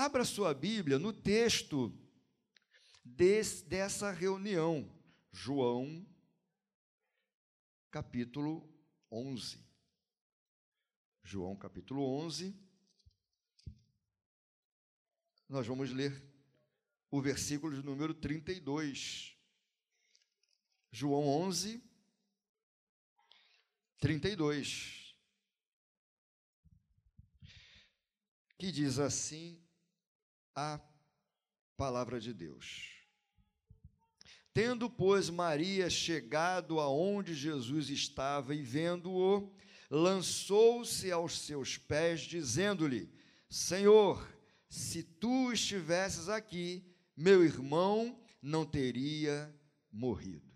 Abra sua Bíblia no texto des, dessa reunião, João, capítulo 11. João, capítulo 11. Nós vamos ler o versículo de número 32. João 11, 32. Que diz assim a palavra de Deus. Tendo, pois, Maria chegado aonde Jesus estava e vendo-o, lançou-se aos seus pés, dizendo-lhe: Senhor, se tu estivesses aqui, meu irmão não teria morrido.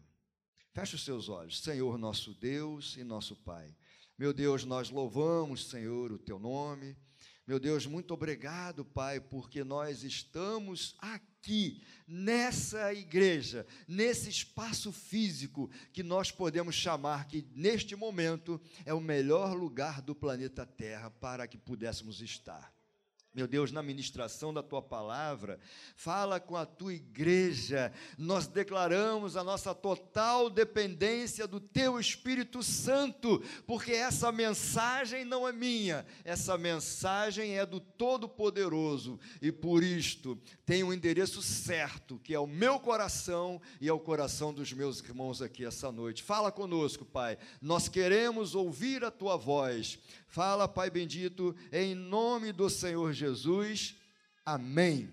Feche os seus olhos, Senhor nosso Deus e nosso Pai. Meu Deus, nós louvamos, Senhor, o teu nome. Meu Deus, muito obrigado, Pai, porque nós estamos aqui, nessa igreja, nesse espaço físico que nós podemos chamar que, neste momento, é o melhor lugar do planeta Terra para que pudéssemos estar. Meu Deus, na ministração da tua palavra, fala com a tua igreja. Nós declaramos a nossa total dependência do teu Espírito Santo, porque essa mensagem não é minha, essa mensagem é do Todo-Poderoso, e por isto tem um endereço certo, que é o meu coração e é o coração dos meus irmãos aqui essa noite. Fala conosco, Pai. Nós queremos ouvir a tua voz. Fala, Pai bendito, em nome do Senhor Jesus. Amém.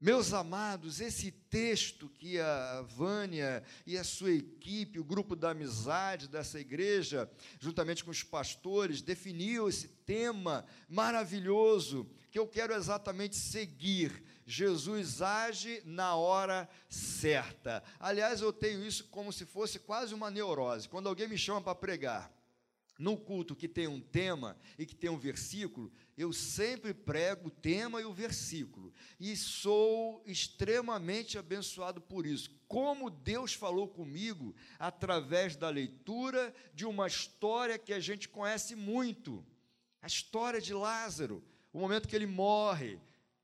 Meus amados, esse texto que a Vânia e a sua equipe, o grupo da amizade dessa igreja, juntamente com os pastores, definiu esse tema maravilhoso que eu quero exatamente seguir. Jesus age na hora certa. Aliás, eu tenho isso como se fosse quase uma neurose. Quando alguém me chama para pregar, no culto que tem um tema e que tem um versículo, eu sempre prego o tema e o versículo. E sou extremamente abençoado por isso. Como Deus falou comigo através da leitura de uma história que a gente conhece muito. A história de Lázaro, o momento que ele morre,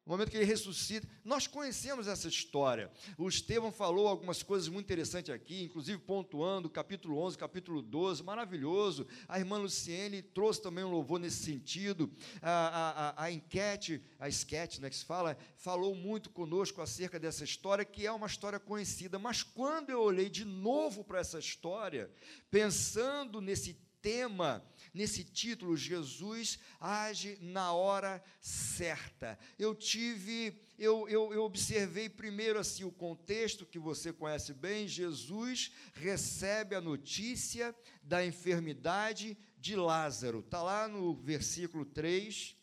o momento que ele ressuscita. Nós conhecemos essa história. O Estevão falou algumas coisas muito interessantes aqui, inclusive pontuando capítulo 11, capítulo 12, maravilhoso. A irmã Luciene trouxe também um louvor nesse sentido. A, a, a, a enquete, a sketch, né, que se fala, falou muito conosco acerca dessa história, que é uma história conhecida. Mas quando eu olhei de novo para essa história, pensando nesse tema, nesse título, Jesus age na hora certa. Eu tive, eu, eu, eu, observei primeiro assim o contexto que você conhece bem. Jesus recebe a notícia da enfermidade de Lázaro. Está lá no versículo 3.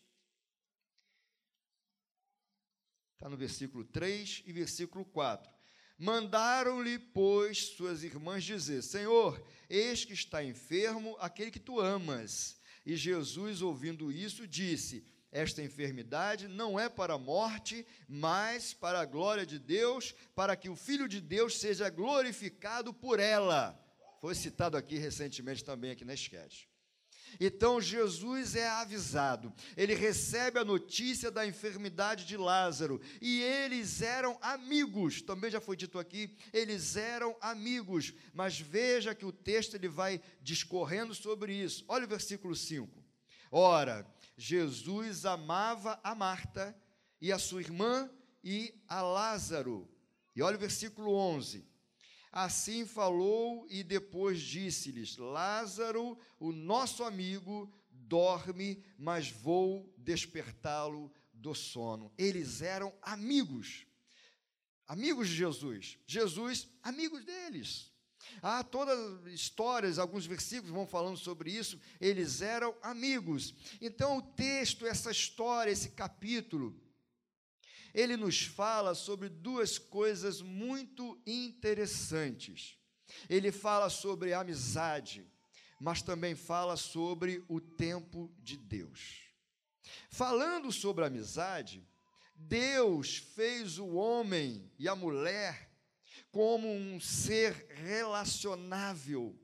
Está no versículo 3 e versículo 4. Mandaram-lhe, pois, suas irmãs dizer: Senhor, eis que está enfermo aquele que tu amas. E Jesus, ouvindo isso, disse: Esta enfermidade não é para a morte, mas para a glória de Deus, para que o Filho de Deus seja glorificado por ela. Foi citado aqui recentemente também aqui na esquete. Então Jesus é avisado, ele recebe a notícia da enfermidade de Lázaro e eles eram amigos, também já foi dito aqui, eles eram amigos, mas veja que o texto ele vai discorrendo sobre isso. Olha o versículo 5. Ora, Jesus amava a Marta e a sua irmã e a Lázaro. E olha o versículo 11. Assim falou e depois disse-lhes: Lázaro, o nosso amigo, dorme, mas vou despertá-lo do sono. Eles eram amigos, amigos de Jesus. Jesus, amigos deles. Há todas histórias, alguns versículos vão falando sobre isso. Eles eram amigos. Então, o texto, essa história, esse capítulo, ele nos fala sobre duas coisas muito interessantes. Ele fala sobre amizade, mas também fala sobre o tempo de Deus. Falando sobre amizade, Deus fez o homem e a mulher como um ser relacionável.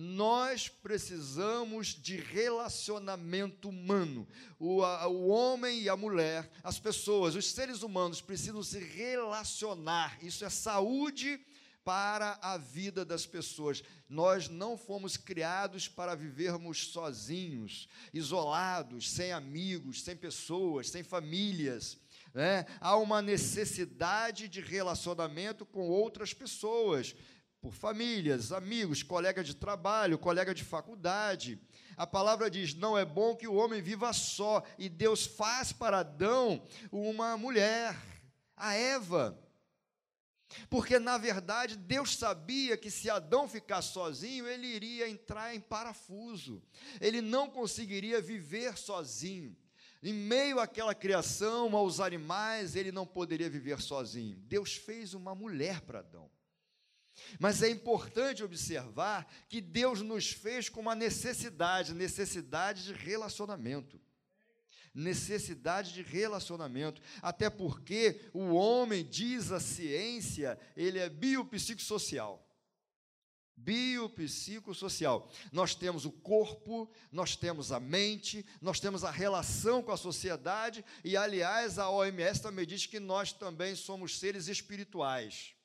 Nós precisamos de relacionamento humano. O, a, o homem e a mulher, as pessoas, os seres humanos precisam se relacionar. Isso é saúde para a vida das pessoas. Nós não fomos criados para vivermos sozinhos, isolados, sem amigos, sem pessoas, sem famílias. Né? Há uma necessidade de relacionamento com outras pessoas, por famílias, amigos, colega de trabalho, colega de faculdade. A palavra diz: não é bom que o homem viva só, e Deus faz para Adão uma mulher, a Eva. Porque, na verdade, Deus sabia que se Adão ficasse sozinho, ele iria entrar em parafuso, ele não conseguiria viver sozinho. Em meio àquela criação, aos animais, ele não poderia viver sozinho. Deus fez uma mulher para Adão. Mas é importante observar que Deus nos fez com uma necessidade, necessidade de relacionamento necessidade de relacionamento, até porque o homem, diz a ciência, ele é biopsicossocial. Biopsicossocial. Nós temos o corpo, nós temos a mente, nós temos a relação com a sociedade, e aliás, a OMS também diz que nós também somos seres espirituais.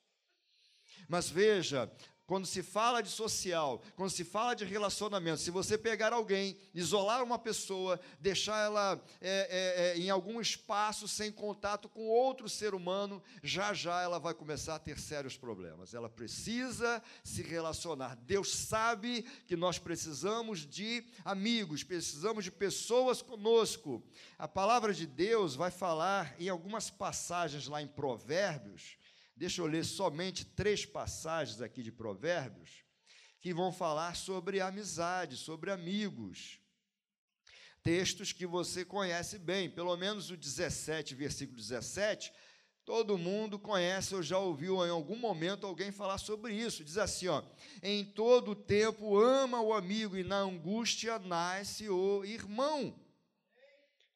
Mas veja, quando se fala de social, quando se fala de relacionamento, se você pegar alguém, isolar uma pessoa, deixar ela é, é, é, em algum espaço sem contato com outro ser humano, já já ela vai começar a ter sérios problemas. Ela precisa se relacionar. Deus sabe que nós precisamos de amigos, precisamos de pessoas conosco. A palavra de Deus vai falar em algumas passagens lá em Provérbios Deixa eu ler somente três passagens aqui de Provérbios que vão falar sobre amizade, sobre amigos. Textos que você conhece bem, pelo menos o 17, versículo 17, todo mundo conhece ou já ouviu em algum momento alguém falar sobre isso. Diz assim, ó: "Em todo tempo ama o amigo e na angústia nasce o irmão."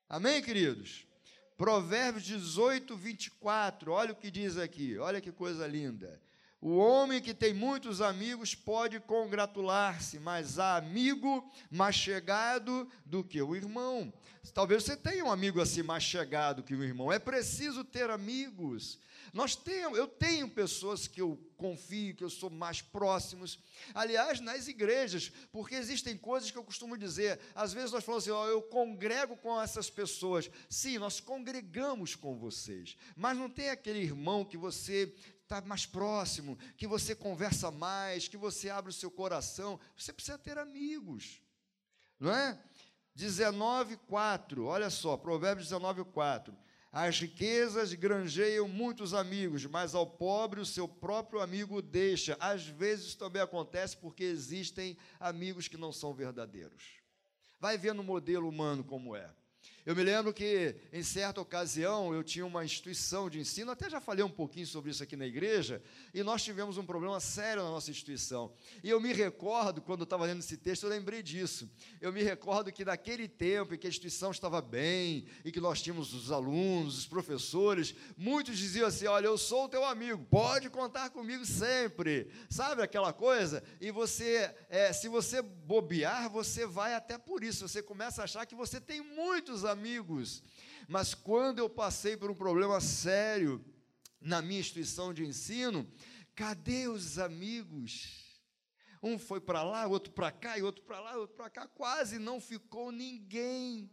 Amém, queridos? Provérbios 18, 24, olha o que diz aqui, olha que coisa linda. O homem que tem muitos amigos pode congratular-se, mas há amigo mais chegado do que o irmão. Talvez você tenha um amigo assim mais chegado que o irmão. É preciso ter amigos. Nós temos, eu tenho pessoas que eu confio, que eu sou mais próximos. Aliás, nas igrejas, porque existem coisas que eu costumo dizer. Às vezes nós falamos assim, eu congrego com essas pessoas. Sim, nós congregamos com vocês, mas não tem aquele irmão que você está mais próximo, que você conversa mais, que você abre o seu coração. Você precisa ter amigos, não é? 19:4. Olha só, Provérbios 19:4. As riquezas granjeiam muitos amigos, mas ao pobre o seu próprio amigo deixa. Às vezes também acontece porque existem amigos que não são verdadeiros. Vai vendo o modelo humano como é. Eu me lembro que, em certa ocasião, eu tinha uma instituição de ensino, até já falei um pouquinho sobre isso aqui na igreja, e nós tivemos um problema sério na nossa instituição. E eu me recordo, quando eu estava lendo esse texto, eu lembrei disso. Eu me recordo que naquele tempo em que a instituição estava bem, e que nós tínhamos os alunos, os professores, muitos diziam assim: Olha, eu sou o teu amigo, pode contar comigo sempre. Sabe aquela coisa? E você, é, se você bobear, você vai até por isso, você começa a achar que você tem muitos amigos amigos. Mas quando eu passei por um problema sério na minha instituição de ensino, cadê os amigos? Um foi para lá, outro para cá, e outro para lá, outro para cá, quase não ficou ninguém.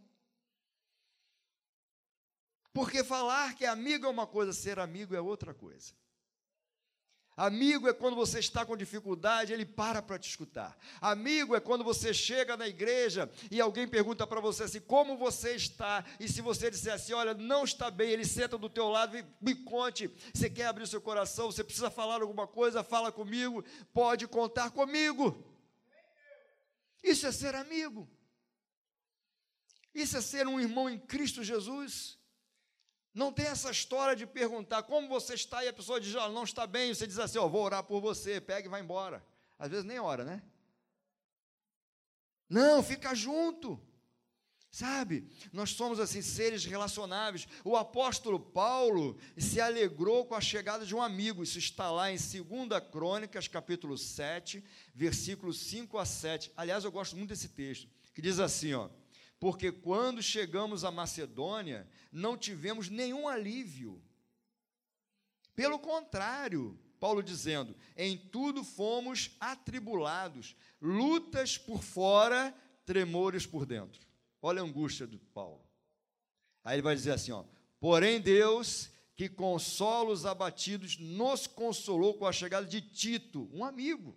Porque falar que amigo é uma coisa, ser amigo é outra coisa. Amigo é quando você está com dificuldade, ele para para te escutar. Amigo é quando você chega na igreja e alguém pergunta para você assim: "Como você está?" E se você disser assim: "Olha, não está bem", ele senta do teu lado e me conte. Você quer abrir seu coração, você precisa falar alguma coisa, fala comigo, pode contar comigo. Isso é ser amigo. Isso é ser um irmão em Cristo Jesus. Não tem essa história de perguntar como você está e a pessoa diz, oh, não está bem, você diz assim, ó, oh, vou orar por você, pega e vai embora. Às vezes nem ora, né? Não, fica junto. Sabe, nós somos assim seres relacionáveis. O apóstolo Paulo se alegrou com a chegada de um amigo. Isso está lá em 2 Crônicas, capítulo 7, versículos 5 a 7. Aliás, eu gosto muito desse texto, que diz assim, ó: Porque quando chegamos à Macedônia, não tivemos nenhum alívio. Pelo contrário, Paulo dizendo: em tudo fomos atribulados, lutas por fora, tremores por dentro. Olha a angústia do Paulo. Aí ele vai dizer assim: ó, porém Deus, que consola os abatidos, nos consolou com a chegada de Tito, um amigo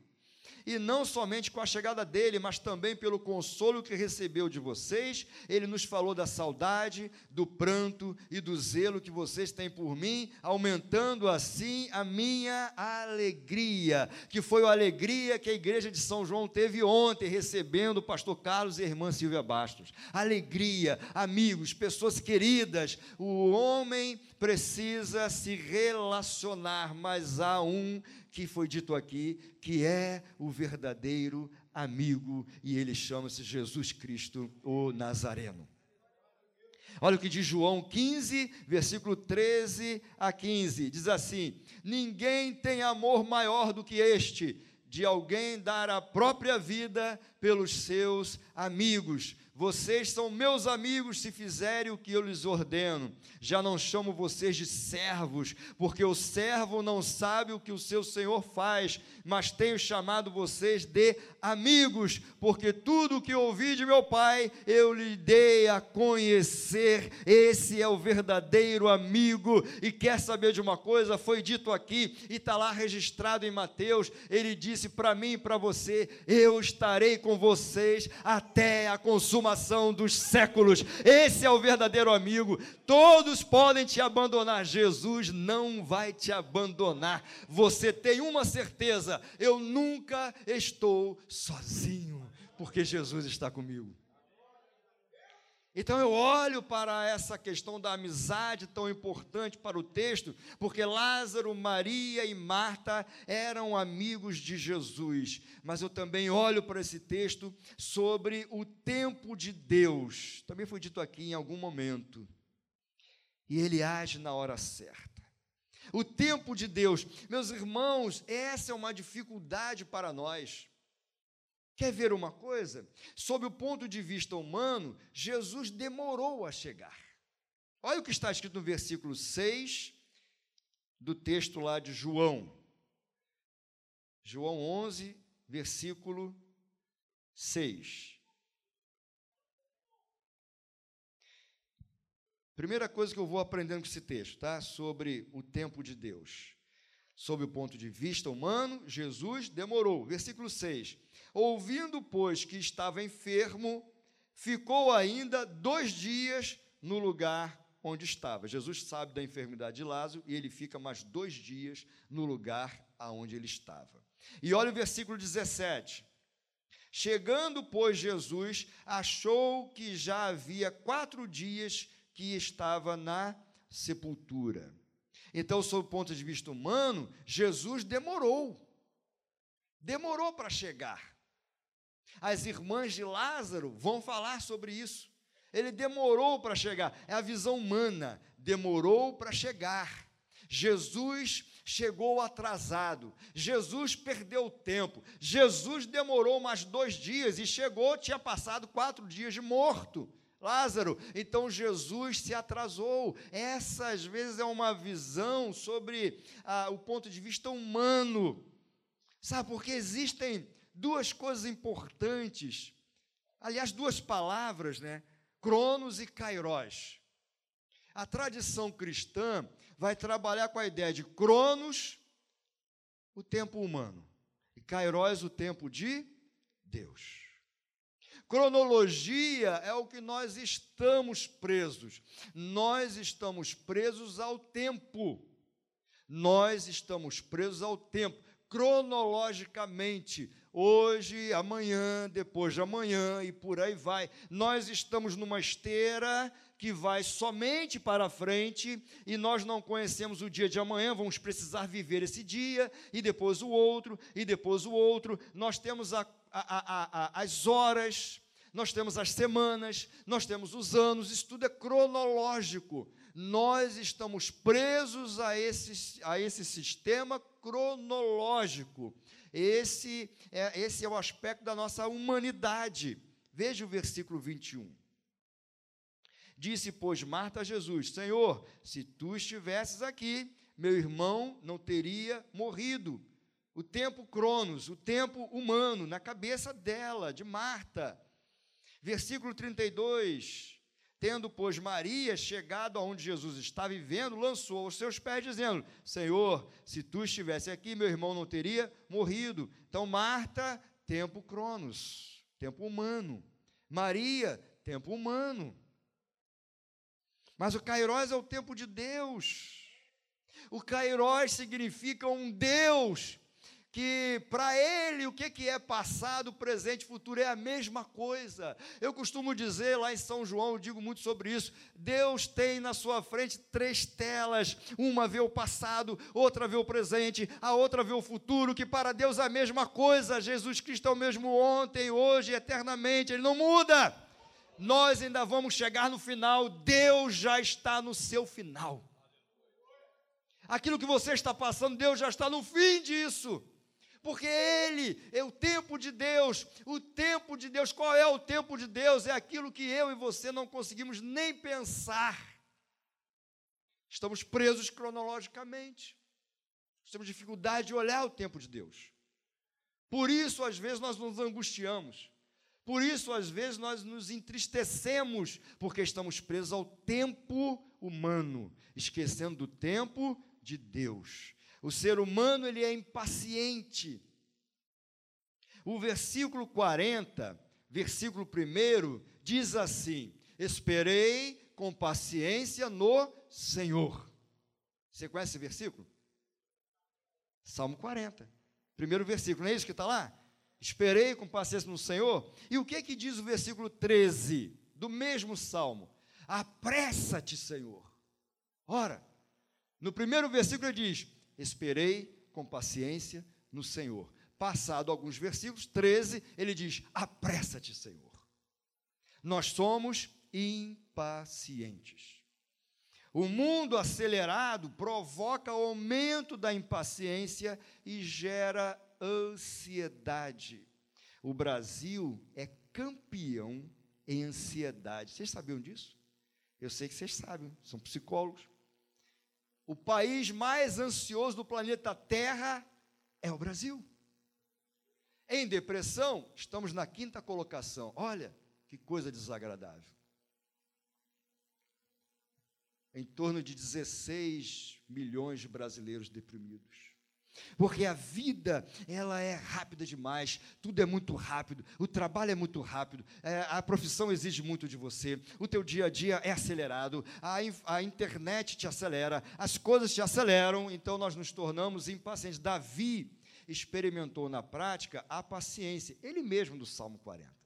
e não somente com a chegada dele, mas também pelo consolo que recebeu de vocês. Ele nos falou da saudade, do pranto e do zelo que vocês têm por mim, aumentando assim a minha alegria, que foi a alegria que a igreja de São João teve ontem, recebendo o pastor Carlos e a irmã Silvia Bastos. Alegria, amigos, pessoas queridas, o homem precisa se relacionar, mas há um que foi dito aqui, que é o verdadeiro amigo, e ele chama-se Jesus Cristo, o Nazareno. Olha o que diz João 15, versículo 13 a 15: diz assim: Ninguém tem amor maior do que este, de alguém dar a própria vida pelos seus amigos. Vocês são meus amigos se fizerem o que eu lhes ordeno. Já não chamo vocês de servos, porque o servo não sabe o que o seu senhor faz, mas tenho chamado vocês de amigos, porque tudo o que ouvi de meu pai eu lhe dei a conhecer. Esse é o verdadeiro amigo. E quer saber de uma coisa? Foi dito aqui e está lá registrado em Mateus. Ele disse para mim e para você: Eu estarei com vocês até a consumação dos séculos. Esse é o verdadeiro amigo. Todos podem te abandonar, Jesus não vai te abandonar. Você tem uma certeza: eu nunca estou sozinho, porque Jesus está comigo. Então eu olho para essa questão da amizade tão importante para o texto, porque Lázaro, Maria e Marta eram amigos de Jesus. Mas eu também olho para esse texto sobre o tempo de Deus. Também foi dito aqui em algum momento. E ele age na hora certa. O tempo de Deus. Meus irmãos, essa é uma dificuldade para nós. Quer ver uma coisa? Sob o ponto de vista humano, Jesus demorou a chegar. Olha o que está escrito no versículo 6 do texto lá de João. João 11, versículo 6. Primeira coisa que eu vou aprendendo com esse texto, tá? Sobre o tempo de Deus. Sob o ponto de vista humano, Jesus demorou. Versículo 6 Ouvindo, pois, que estava enfermo, ficou ainda dois dias no lugar onde estava. Jesus sabe da enfermidade de Lázaro e ele fica mais dois dias no lugar aonde ele estava. E olha o versículo 17. Chegando, pois, Jesus achou que já havia quatro dias que estava na sepultura. Então, sob o ponto de vista humano, Jesus demorou. Demorou para chegar. As irmãs de Lázaro vão falar sobre isso. Ele demorou para chegar. É a visão humana. Demorou para chegar. Jesus chegou atrasado. Jesus perdeu tempo. Jesus demorou mais dois dias e chegou, tinha passado quatro dias de morto. Lázaro, então Jesus se atrasou. Essa, às vezes, é uma visão sobre ah, o ponto de vista humano. Sabe, porque existem duas coisas importantes, aliás, duas palavras, né? Cronos e Kairos. A tradição cristã vai trabalhar com a ideia de Cronos, o tempo humano, e Kairos, o tempo de Deus. Cronologia é o que nós estamos presos. Nós estamos presos ao tempo. Nós estamos presos ao tempo, cronologicamente hoje, amanhã, depois de amanhã e por aí vai. Nós estamos numa esteira que vai somente para frente e nós não conhecemos o dia de amanhã, vamos precisar viver esse dia e depois o outro e depois o outro. Nós temos a, a, a, as horas, nós temos as semanas, nós temos os anos, isso tudo é cronológico. Nós estamos presos a esse, a esse sistema cronológico. Esse é, esse é o aspecto da nossa humanidade. Veja o versículo 21. Disse, pois, Marta a Jesus: Senhor, se tu estivesses aqui, meu irmão não teria morrido. O tempo cronos, o tempo humano, na cabeça dela, de Marta. Versículo 32. Tendo, pois, Maria chegado aonde Jesus estava vivendo, lançou aos seus pés, dizendo: Senhor, se tu estivesse aqui, meu irmão não teria morrido. Então, Marta, tempo cronos, tempo humano. Maria, tempo humano. Mas o Kairos é o tempo de Deus. O Kairos significa um Deus que para ele o que, que é passado, presente e futuro é a mesma coisa. Eu costumo dizer lá em São João, eu digo muito sobre isso. Deus tem na sua frente três telas: uma vê o passado, outra vê o presente, a outra vê o futuro, que para Deus é a mesma coisa. Jesus Cristo é o mesmo ontem, hoje, eternamente, ele não muda. Nós ainda vamos chegar no final, Deus já está no seu final. Aquilo que você está passando, Deus já está no fim disso porque Ele é o tempo de Deus. O tempo de Deus, qual é o tempo de Deus? É aquilo que eu e você não conseguimos nem pensar. Estamos presos cronologicamente. Temos dificuldade de olhar o tempo de Deus. Por isso, às vezes, nós nos angustiamos. Por isso, às vezes, nós nos entristecemos, porque estamos presos ao tempo humano, esquecendo do tempo de Deus. O ser humano ele é impaciente. O versículo 40, versículo 1, diz assim: Esperei com paciência no Senhor. Você conhece esse versículo? Salmo 40. Primeiro versículo, não é isso que está lá? Esperei com paciência no Senhor. E o que que diz o versículo 13 do mesmo salmo? Apressa-te, Senhor. Ora, no primeiro versículo ele diz: Esperei com paciência no Senhor. Passado alguns versículos, 13, ele diz: Apressa-te, Senhor. Nós somos impacientes. O mundo acelerado provoca aumento da impaciência e gera ansiedade. O Brasil é campeão em ansiedade. Vocês sabiam disso? Eu sei que vocês sabem, são psicólogos. O país mais ansioso do planeta Terra é o Brasil. Em depressão, estamos na quinta colocação. Olha que coisa desagradável. Em torno de 16 milhões de brasileiros deprimidos. Porque a vida, ela é rápida demais, tudo é muito rápido, o trabalho é muito rápido, é, a profissão exige muito de você, o teu dia a dia é acelerado, a, a internet te acelera, as coisas te aceleram, então nós nos tornamos impacientes. Davi experimentou na prática a paciência, ele mesmo do Salmo 40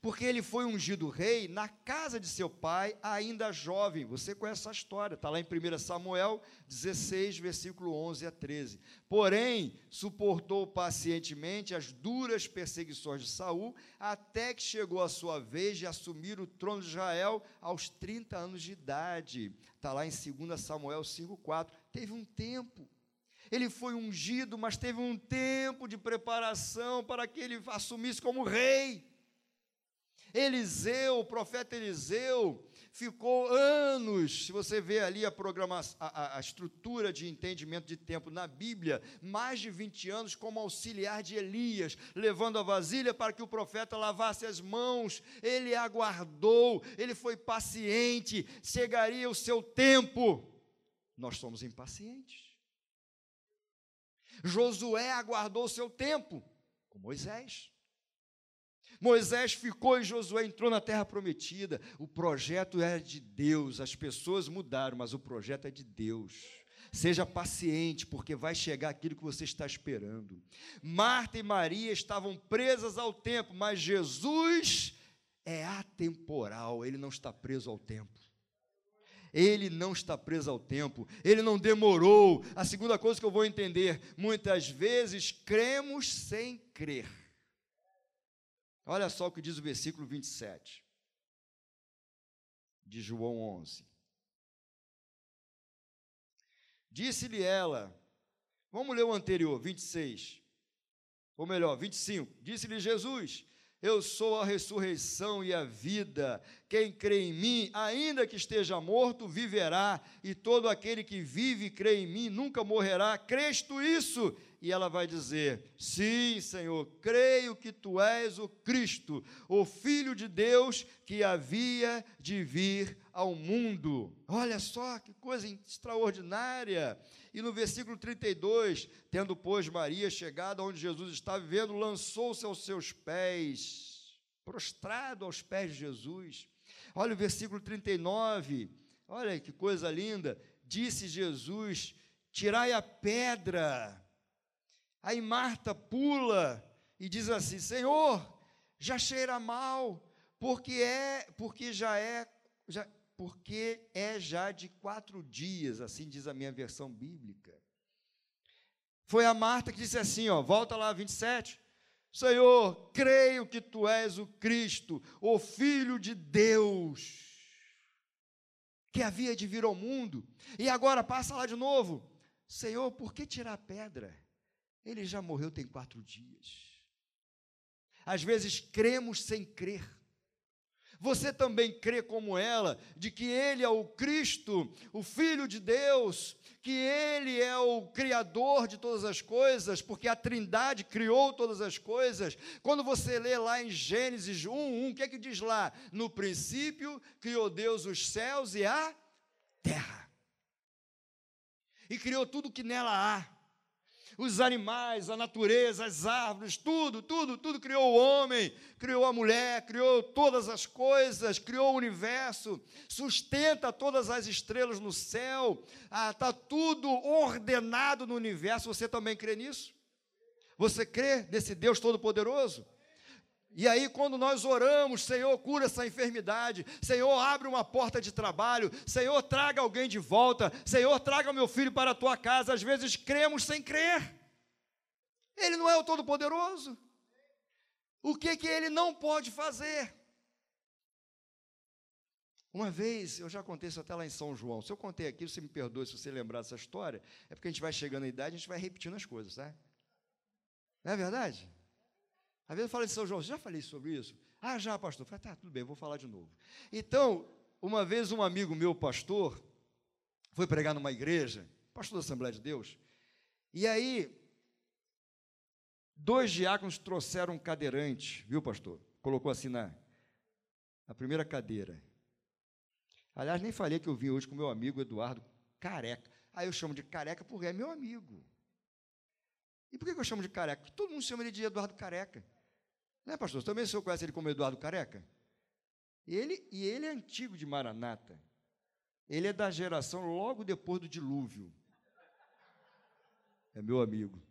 porque ele foi ungido rei na casa de seu pai, ainda jovem. Você conhece essa história, está lá em 1 Samuel 16, versículo 11 a 13. Porém, suportou pacientemente as duras perseguições de Saul, até que chegou a sua vez de assumir o trono de Israel aos 30 anos de idade. Está lá em 2 Samuel 5,4. Teve um tempo. Ele foi ungido, mas teve um tempo de preparação para que ele assumisse como rei. Eliseu, o profeta Eliseu, ficou anos, se você vê ali a, programação, a, a, estrutura de entendimento de tempo na Bíblia, mais de 20 anos como auxiliar de Elias, levando a vasilha para que o profeta lavasse as mãos. Ele aguardou, ele foi paciente, chegaria o seu tempo. Nós somos impacientes. Josué aguardou o seu tempo, com Moisés. Moisés ficou e Josué entrou na terra prometida. O projeto é de Deus, as pessoas mudaram, mas o projeto é de Deus. Seja paciente, porque vai chegar aquilo que você está esperando. Marta e Maria estavam presas ao tempo, mas Jesus é atemporal, ele não está preso ao tempo. Ele não está preso ao tempo, ele não demorou. A segunda coisa que eu vou entender: muitas vezes cremos sem crer. Olha só o que diz o versículo 27 de João 11. Disse-lhe ela, vamos ler o anterior, 26, ou melhor, 25. Disse-lhe Jesus: Eu sou a ressurreição e a vida. Quem crê em mim, ainda que esteja morto, viverá, e todo aquele que vive e crê em mim nunca morrerá. Crês tu isso? E ela vai dizer: Sim, Senhor, creio que tu és o Cristo, o Filho de Deus que havia de vir ao mundo. Olha só que coisa extraordinária. E no versículo 32, tendo, pois, Maria chegado onde Jesus estava vivendo, lançou-se aos seus pés, prostrado aos pés de Jesus. Olha o versículo 39, olha que coisa linda. Disse Jesus: Tirai a pedra. Aí Marta pula e diz assim: Senhor, já cheira mal, porque é, porque já é, já, porque é já de quatro dias, assim diz a minha versão bíblica. Foi a Marta que disse assim, ó, volta lá 27. Senhor, creio que tu és o Cristo, o Filho de Deus, que havia de vir ao mundo. E agora passa lá de novo. Senhor, por que tirar a pedra? Ele já morreu tem quatro dias. Às vezes cremos sem crer. Você também crê como ela, de que Ele é o Cristo, o Filho de Deus, que Ele é o Criador de todas as coisas, porque a Trindade criou todas as coisas. Quando você lê lá em Gênesis 1, 1, o que é que diz lá? No princípio criou Deus os céus e a terra. E criou tudo que nela há os animais, a natureza, as árvores, tudo, tudo, tudo criou o homem, criou a mulher, criou todas as coisas, criou o universo, sustenta todas as estrelas no céu, está ah, tá tudo ordenado no universo. Você também crê nisso? Você crê nesse Deus Todo-Poderoso? E aí, quando nós oramos, Senhor, cura essa enfermidade, Senhor, abre uma porta de trabalho, Senhor, traga alguém de volta, Senhor, traga meu filho para a tua casa. Às vezes cremos sem crer. Ele não é o Todo-Poderoso. O que que ele não pode fazer? Uma vez, eu já contei isso até lá em São João. Se eu contei aqui, você me perdoe se você lembrar dessa história, é porque a gente vai chegando na idade, a gente vai repetindo as coisas, tá? Não é verdade? Às vezes eu falo de São João, já falei sobre isso? Ah, já, pastor. Falei, tá, tudo bem, vou falar de novo. Então, uma vez um amigo meu, pastor, foi pregar numa igreja, pastor da Assembleia de Deus, e aí, dois diáconos trouxeram um cadeirante, viu, pastor? Colocou assim na, na primeira cadeira. Aliás, nem falei que eu vim hoje com meu amigo Eduardo Careca. Aí eu chamo de careca porque é meu amigo. E por que eu chamo de careca? Porque todo mundo chama ele de Eduardo Careca. Né, pastor? Também o senhor conhece ele como Eduardo Careca? Ele, e ele é antigo de Maranata. Ele é da geração logo depois do dilúvio. É meu amigo.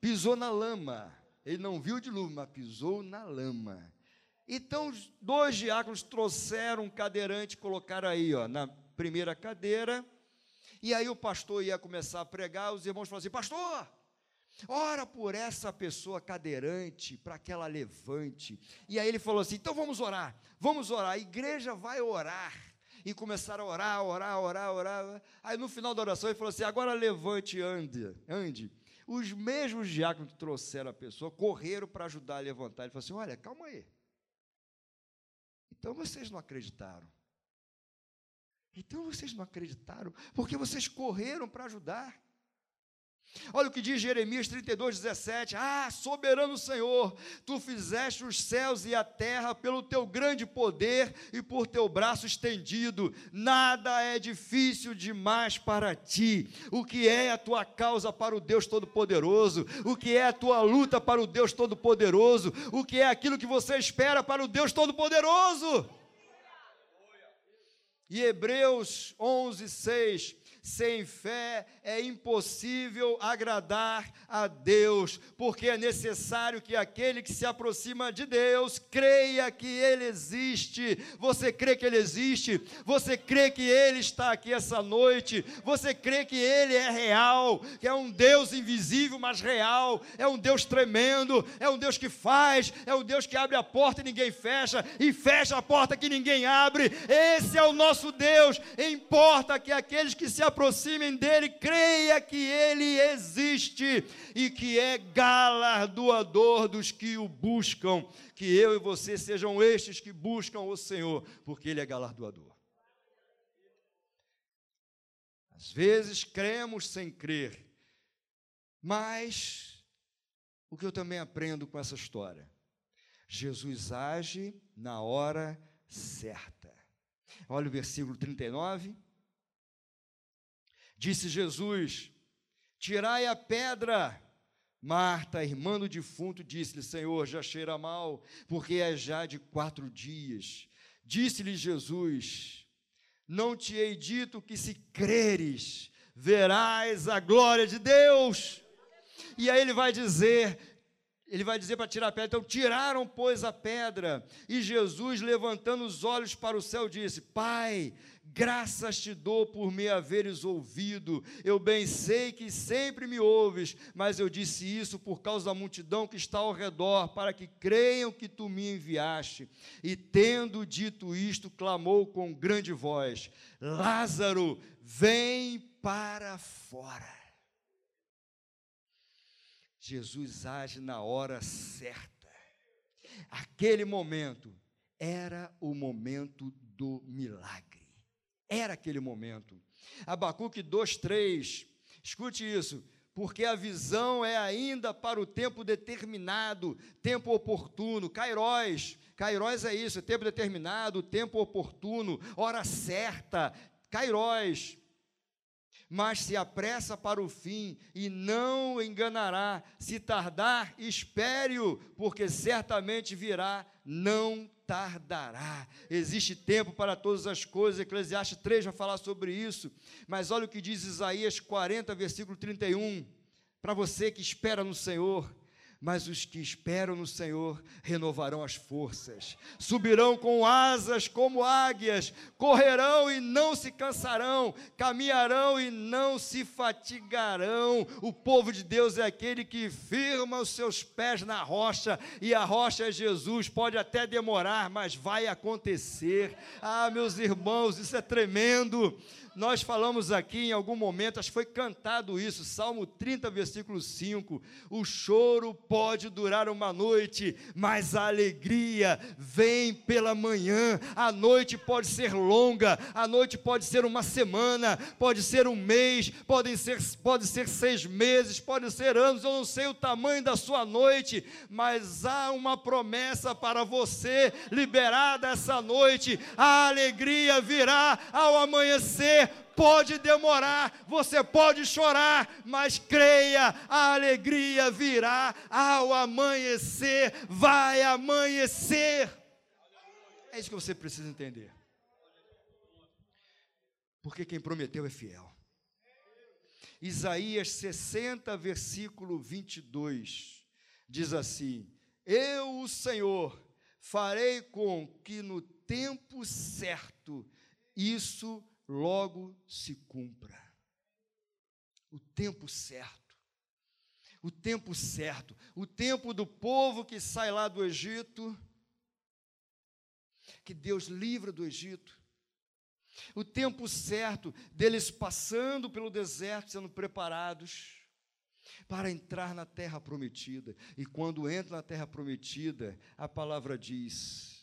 Pisou na lama. Ele não viu o dilúvio, mas pisou na lama. Então, dois diáconos trouxeram um cadeirante, colocaram aí, ó, na primeira cadeira. E aí o pastor ia começar a pregar, os irmãos falaram assim: Pastor, Ora por essa pessoa cadeirante, para que ela levante. E aí ele falou assim: então vamos orar, vamos orar. A igreja vai orar. E começaram a orar, orar, orar, orar. Aí no final da oração ele falou assim: agora levante e ande, ande. Os mesmos diáconos que trouxeram a pessoa correram para ajudar a levantar. Ele falou assim: olha, calma aí. Então vocês não acreditaram. Então vocês não acreditaram, porque vocês correram para ajudar. Olha o que diz Jeremias 32, 17: Ah, soberano Senhor, tu fizeste os céus e a terra pelo teu grande poder e por teu braço estendido, nada é difícil demais para ti. O que é a tua causa para o Deus Todo-Poderoso? O que é a tua luta para o Deus Todo-Poderoso? O que é aquilo que você espera para o Deus Todo-Poderoso? E Hebreus 11, 6 sem fé é impossível agradar a Deus, porque é necessário que aquele que se aproxima de Deus creia que Ele existe. Você crê que Ele existe? Você crê que Ele está aqui essa noite? Você crê que Ele é real? Que é um Deus invisível, mas real? É um Deus tremendo? É um Deus que faz? É um Deus que abre a porta e ninguém fecha? E fecha a porta que ninguém abre? Esse é o nosso Deus. Importa que aqueles que se aproximam aproximem dele, creia que ele existe e que é galardoador dos que o buscam. Que eu e você sejam estes que buscam o Senhor, porque ele é galardoador. Às vezes cremos sem crer, mas o que eu também aprendo com essa história? Jesus age na hora certa. Olha o versículo 39. Disse Jesus: Tirai a pedra. Marta, irmã do defunto, disse-lhe: Senhor, já cheira mal, porque é já de quatro dias. Disse-lhe Jesus: Não te hei dito que se creres, verás a glória de Deus. E aí ele vai dizer: ele vai dizer para tirar a pedra. Então tiraram, pois, a pedra. E Jesus, levantando os olhos para o céu, disse: Pai, graças te dou por me haveres ouvido. Eu bem sei que sempre me ouves, mas eu disse isso por causa da multidão que está ao redor, para que creiam que tu me enviaste. E tendo dito isto, clamou com grande voz: Lázaro, vem para fora. Jesus age na hora certa. Aquele momento era o momento do milagre. Era aquele momento. Abacuque 2:3. Escute isso, porque a visão é ainda para o tempo determinado, tempo oportuno, Cairóis. Cairóis é isso, tempo determinado, tempo oportuno, hora certa, Cairóis mas se apressa para o fim e não enganará. Se tardar, espere-o, porque certamente virá, não tardará. Existe tempo para todas as coisas. Eclesiastes 3 vai falar sobre isso. Mas olha o que diz Isaías 40, versículo 31. Para você que espera no Senhor, mas os que esperam no Senhor renovarão as forças, subirão com asas como águias, correrão e não se cansarão, caminharão e não se fatigarão. O povo de Deus é aquele que firma os seus pés na rocha, e a rocha é Jesus. Pode até demorar, mas vai acontecer. Ah, meus irmãos, isso é tremendo. Nós falamos aqui em algum momento, acho que foi cantado isso, Salmo 30, versículo 5. O choro pode durar uma noite, mas a alegria vem pela manhã. A noite pode ser longa, a noite pode ser uma semana, pode ser um mês, podem ser, pode ser seis meses, pode ser anos, eu não sei o tamanho da sua noite, mas há uma promessa para você liberada essa noite. A alegria virá ao amanhecer pode demorar, você pode chorar, mas creia, a alegria virá ao amanhecer, vai amanhecer. É isso que você precisa entender. Porque quem prometeu é fiel. Isaías 60, versículo 22, diz assim: Eu, o Senhor, farei com que no tempo certo isso logo se cumpra. O tempo certo. O tempo certo. O tempo do povo que sai lá do Egito. Que Deus livra do Egito. O tempo certo deles passando pelo deserto, sendo preparados para entrar na terra prometida. E quando entra na terra prometida, a palavra diz: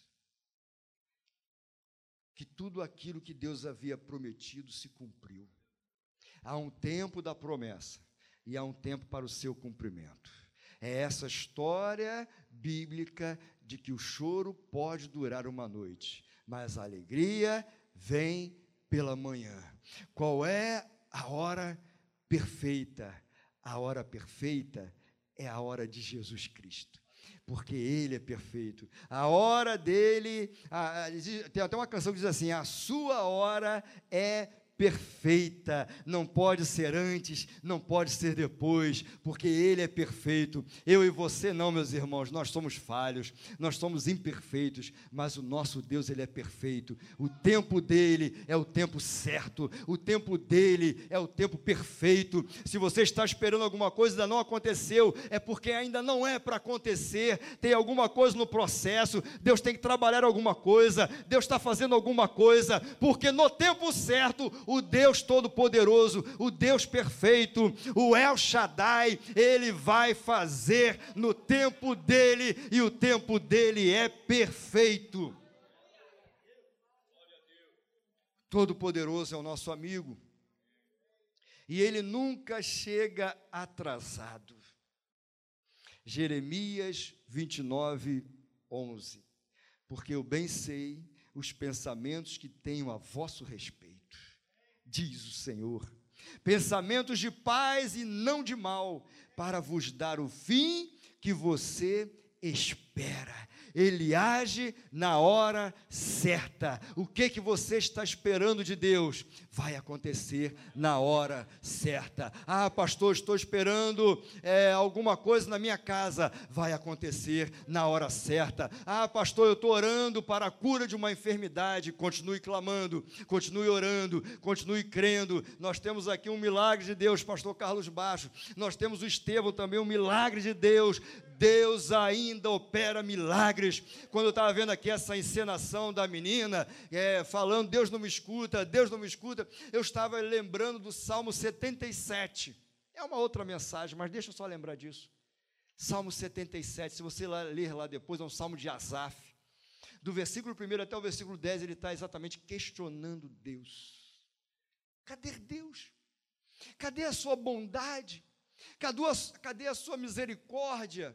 que tudo aquilo que Deus havia prometido se cumpriu. Há um tempo da promessa e há um tempo para o seu cumprimento. É essa história bíblica de que o choro pode durar uma noite, mas a alegria vem pela manhã. Qual é a hora perfeita? A hora perfeita é a hora de Jesus Cristo. Porque Ele é perfeito. A hora dele, a, a, tem até uma canção que diz assim: a sua hora é perfeita, não pode ser antes, não pode ser depois, porque Ele é perfeito. Eu e você não, meus irmãos, nós somos falhos, nós somos imperfeitos, mas o nosso Deus, Ele é perfeito. O tempo dele é o tempo certo, o tempo dele é o tempo perfeito. Se você está esperando alguma coisa ainda não aconteceu, é porque ainda não é para acontecer, tem alguma coisa no processo, Deus tem que trabalhar alguma coisa, Deus está fazendo alguma coisa, porque no tempo certo, o Deus Todo-Poderoso, o Deus perfeito, o El Shaddai, ele vai fazer no tempo dele, e o tempo dele é perfeito. Todo-Poderoso é o nosso amigo, e ele nunca chega atrasado. Jeremias 29, 11. Porque eu bem sei os pensamentos que tenho a vosso respeito diz o Senhor. Pensamentos de paz e não de mal, para vos dar o fim que você espera. Ele age na hora certa. O que que você está esperando de Deus? Vai acontecer na hora certa. Ah, pastor, estou esperando é, alguma coisa na minha casa. Vai acontecer na hora certa. Ah, pastor, eu estou orando para a cura de uma enfermidade. Continue clamando, continue orando, continue crendo. Nós temos aqui um milagre de Deus, pastor Carlos Baixo. Nós temos o Estevão também, um milagre de Deus. Deus ainda opera milagres. Quando eu estava vendo aqui essa encenação da menina, é, falando, Deus não me escuta, Deus não me escuta, eu estava lembrando do Salmo 77. É uma outra mensagem, mas deixa eu só lembrar disso. Salmo 77, se você ler lá depois, é um salmo de Asaf. Do versículo 1 até o versículo 10, ele está exatamente questionando Deus. Cadê Deus? Cadê a sua bondade? Cadê a, cadê a sua misericórdia?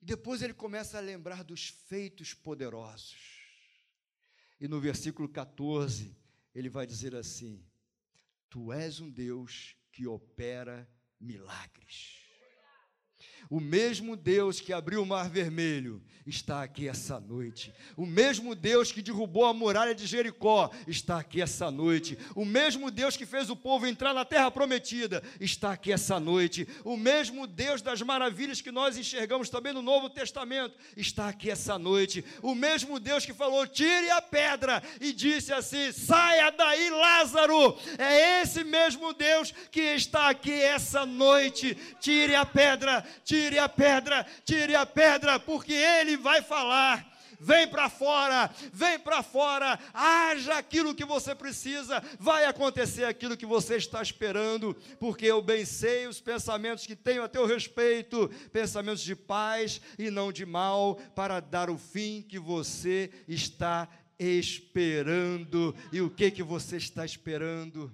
E depois ele começa a lembrar dos feitos poderosos. E no versículo 14, ele vai dizer assim: Tu és um Deus que opera milagres. O mesmo Deus que abriu o mar vermelho está aqui essa noite. O mesmo Deus que derrubou a muralha de Jericó está aqui essa noite. O mesmo Deus que fez o povo entrar na terra prometida está aqui essa noite. O mesmo Deus das maravilhas que nós enxergamos também no Novo Testamento está aqui essa noite. O mesmo Deus que falou: tire a pedra e disse assim: saia daí, Lázaro. É esse mesmo Deus que está aqui essa noite. Tire a pedra, tire a pedra, tire a pedra, porque Ele vai falar. Vem para fora, vem para fora, haja aquilo que você precisa, vai acontecer aquilo que você está esperando, porque eu bem sei os pensamentos que tenho a teu respeito, pensamentos de paz e não de mal, para dar o fim que você está esperando. E o que que você está esperando?